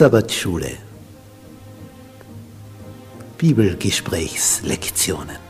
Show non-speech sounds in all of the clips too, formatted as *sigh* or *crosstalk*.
Sabbatschule. Bibelgesprächslektionen.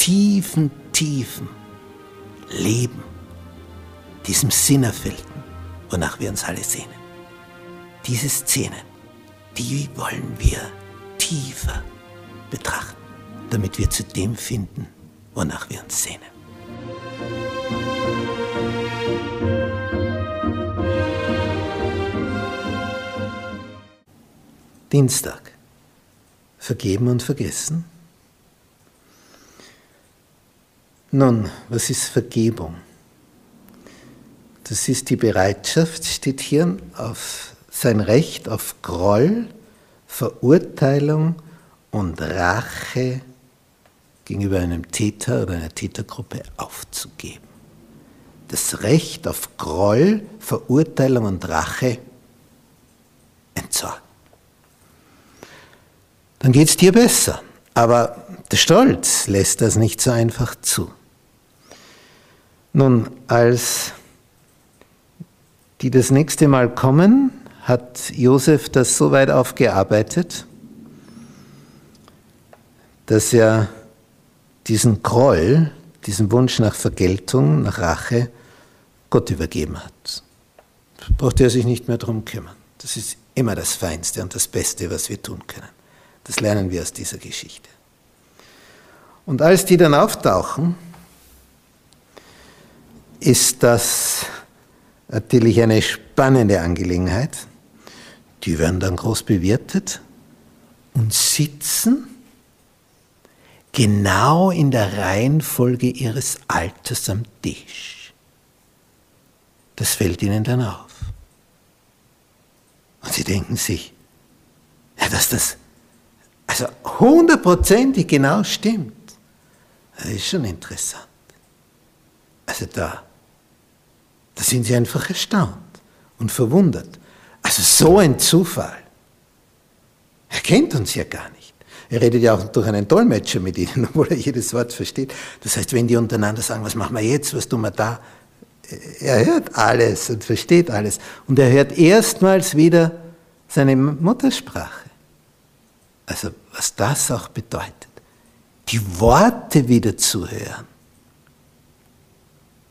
tiefen, tiefen Leben, diesem Sinnerfüllten, wonach wir uns alle sehnen. Diese Szenen, die wollen wir tiefer betrachten, damit wir zu dem finden, wonach wir uns sehnen. Dienstag. Vergeben und vergessen? Nun, was ist Vergebung? Das ist die Bereitschaft, steht hier, auf sein Recht auf Groll, Verurteilung und Rache gegenüber einem Täter oder einer Tätergruppe aufzugeben. Das Recht auf Groll, Verurteilung und Rache entsorgen dann geht es dir besser. Aber der Stolz lässt das nicht so einfach zu. Nun, als die das nächste Mal kommen, hat Josef das so weit aufgearbeitet, dass er diesen Groll, diesen Wunsch nach Vergeltung, nach Rache, Gott übergeben hat. Braucht er sich nicht mehr darum kümmern. Das ist immer das Feinste und das Beste, was wir tun können. Das lernen wir aus dieser Geschichte. Und als die dann auftauchen, ist das natürlich eine spannende Angelegenheit. Die werden dann groß bewirtet und sitzen genau in der Reihenfolge ihres Alters am Tisch. Das fällt ihnen dann auf. Und sie denken sich, ja, dass das also hundertprozentig genau stimmt. Das ist schon interessant. Also da, da sind sie einfach erstaunt und verwundert. Also so ein Zufall. Er kennt uns ja gar nicht. Er redet ja auch durch einen Dolmetscher mit ihnen, *laughs* obwohl er jedes Wort versteht. Das heißt, wenn die untereinander sagen, was machen wir jetzt, was tun wir da, er hört alles und versteht alles. Und er hört erstmals wieder seine Muttersprache. Also was das auch bedeutet. Die Worte wieder zu hören.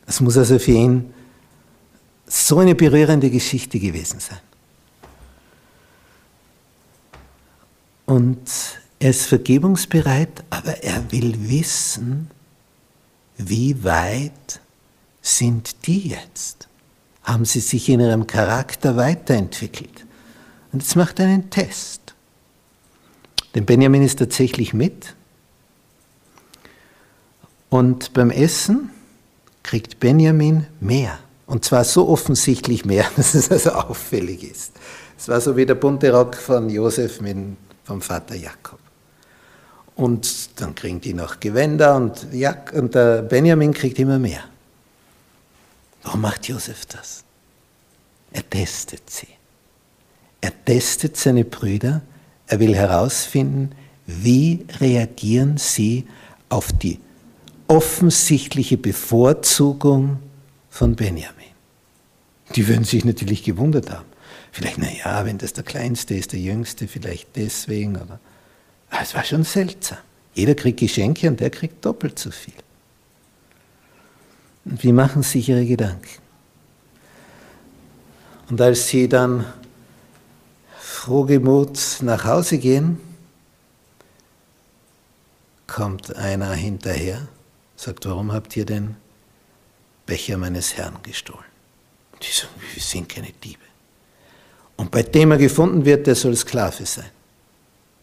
Das muss also für ihn so eine berührende Geschichte gewesen sein. Und er ist vergebungsbereit, aber er will wissen, wie weit sind die jetzt? Haben sie sich in ihrem Charakter weiterentwickelt? Und jetzt macht er einen Test. Denn Benjamin ist tatsächlich mit. Und beim Essen kriegt Benjamin mehr. Und zwar so offensichtlich mehr, *laughs* dass es also auffällig ist. Es war so wie der bunte Rock von Josef mit, vom Vater Jakob. Und dann kriegen die noch Gewänder und, Jak und der Benjamin kriegt immer mehr. Warum macht Josef das? Er testet sie. Er testet seine Brüder er will herausfinden, wie reagieren sie auf die offensichtliche Bevorzugung von Benjamin. Die würden sich natürlich gewundert haben. Vielleicht, naja, wenn das der Kleinste ist, der Jüngste, vielleicht deswegen. Aber, aber es war schon seltsam. Jeder kriegt Geschenke und der kriegt doppelt so viel. Und wie machen sich ihre Gedanken? Und als sie dann frohgemut nach Hause gehen, kommt einer hinterher, sagt, warum habt ihr den Becher meines Herrn gestohlen? Die sagen, wir sind keine Diebe. Und bei dem er gefunden wird, der soll Sklave sein.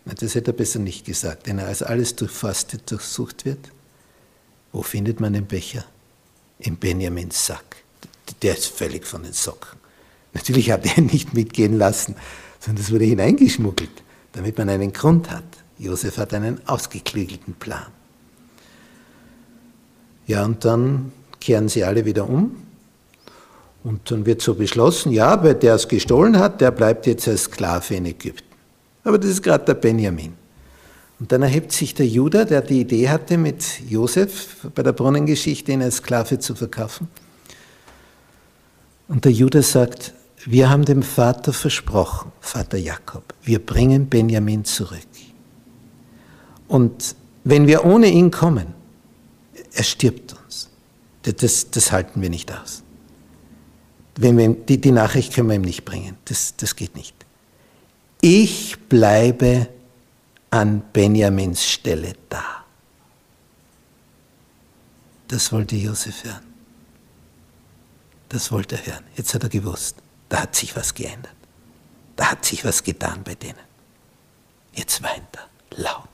Das hätte er besser nicht gesagt, denn als alles durchforstet, durchsucht wird, wo findet man den Becher? Im Benjamins Sack. Der ist völlig von den Socken. Natürlich hat er ihn nicht mitgehen lassen, sondern es wurde hineingeschmuggelt, damit man einen Grund hat. Josef hat einen ausgeklügelten Plan. Ja, und dann kehren sie alle wieder um. Und dann wird so beschlossen, ja, wer der es gestohlen hat, der bleibt jetzt als Sklave in Ägypten. Aber das ist gerade der Benjamin. Und dann erhebt sich der Judah, der die Idee hatte, mit Josef bei der Brunnengeschichte ihn als Sklave zu verkaufen. Und der Judah sagt, wir haben dem Vater versprochen, Vater Jakob, wir bringen Benjamin zurück. Und wenn wir ohne ihn kommen, er stirbt uns. Das, das halten wir nicht aus. Wenn wir, die, die Nachricht können wir ihm nicht bringen. Das, das geht nicht. Ich bleibe an Benjamins Stelle da. Das wollte Josef hören. Das wollte er hören. Jetzt hat er gewusst, da hat sich was geändert. Da hat sich was getan bei denen. Jetzt weint er laut.